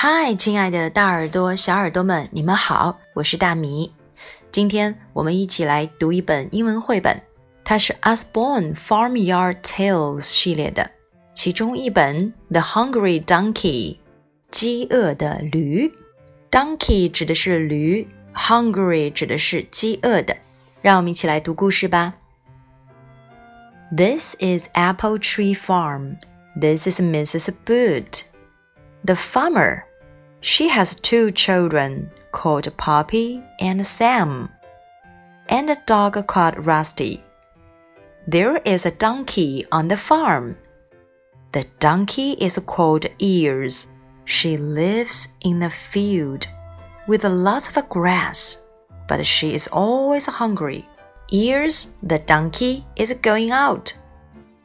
嗨，亲爱的大耳朵、小耳朵们，你们好，我是大米。今天我们一起来读一本英文绘本，它是 Usborne Farmyard Tales 系列的其中一本《The Hungry Donkey》饥饿的驴。Donkey 指的是驴，Hungry 指的是饥饿的。让我们一起来读故事吧。This is Apple Tree Farm. This is Mrs. Boot. The farmer she has two children called Poppy and Sam, and a dog called Rusty. There is a donkey on the farm. The donkey is called Ears. She lives in a field with lots of grass, but she is always hungry. Ears, the donkey, is going out.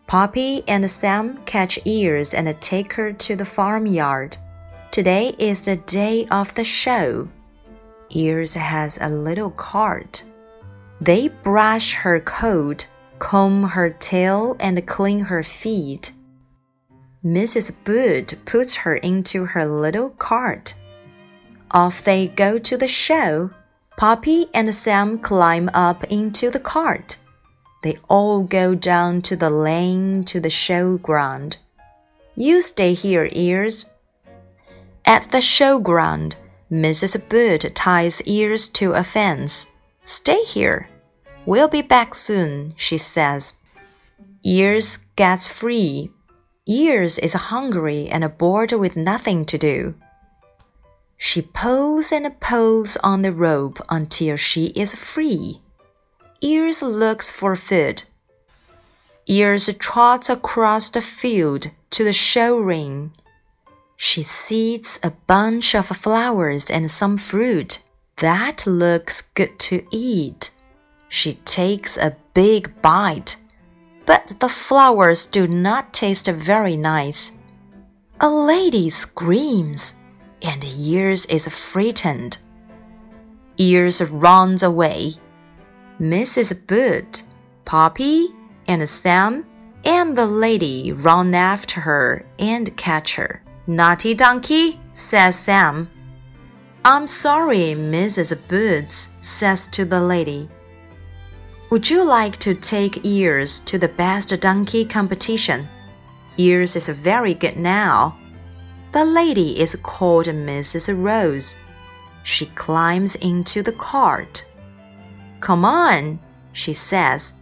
Poppy and Sam catch Ears and take her to the farmyard. Today is the day of the show. Ears has a little cart. They brush her coat, comb her tail, and clean her feet. Mrs. Boot puts her into her little cart. Off they go to the show. Poppy and Sam climb up into the cart. They all go down to the lane to the showground. You stay here, Ears. At the showground, Mrs. Bird ties Ears to a fence. Stay here. We'll be back soon, she says. Ears gets free. Ears is hungry and bored with nothing to do. She pulls and pulls on the rope until she is free. Ears looks for food. Ears trots across the field to the show ring. She sees a bunch of flowers and some fruit. That looks good to eat. She takes a big bite, but the flowers do not taste very nice. A lady screams, and Ears is frightened. Ears runs away. Mrs. Bird, Poppy, and Sam and the lady run after her and catch her. Naughty donkey, says Sam. I'm sorry, Mrs. Boots says to the lady. Would you like to take Ears to the best donkey competition? Ears is very good now. The lady is called Mrs. Rose. She climbs into the cart. Come on, she says,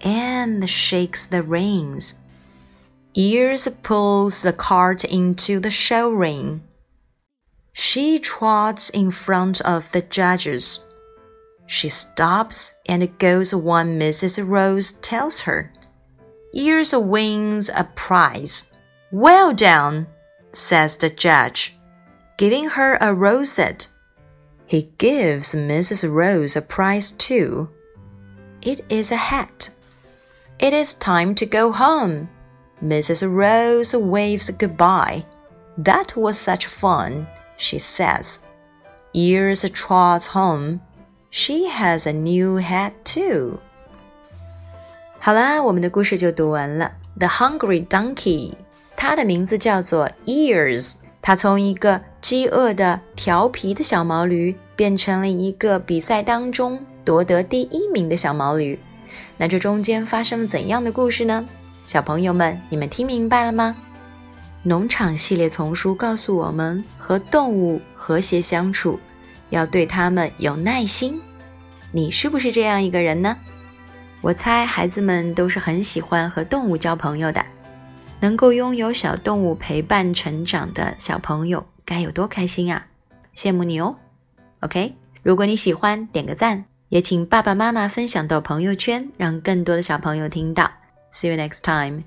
and shakes the reins. Ears pulls the cart into the show ring. She trots in front of the judges. She stops and goes when Mrs. Rose tells her. Ears wins a prize. Well done, says the judge, giving her a rosette. He gives Mrs. Rose a prize too. It is a hat. It is time to go home. Mrs. Rose waves goodbye. That was such fun, she says. Ears trots home. She has a new hat too. 好啦，我们的故事就读完了。The Hungry Donkey，它的名字叫做 Ears。它从一个饥饿的、调皮的小毛驴，变成了一个比赛当中夺得第一名的小毛驴。那这中间发生了怎样的故事呢？ 小朋友们，你们听明白了吗？农场系列丛书告诉我们，和动物和谐相处，要对它们有耐心。你是不是这样一个人呢？我猜孩子们都是很喜欢和动物交朋友的。能够拥有小动物陪伴成长的小朋友该有多开心啊！羡慕你哦。OK，如果你喜欢，点个赞，也请爸爸妈妈分享到朋友圈，让更多的小朋友听到。See you next time.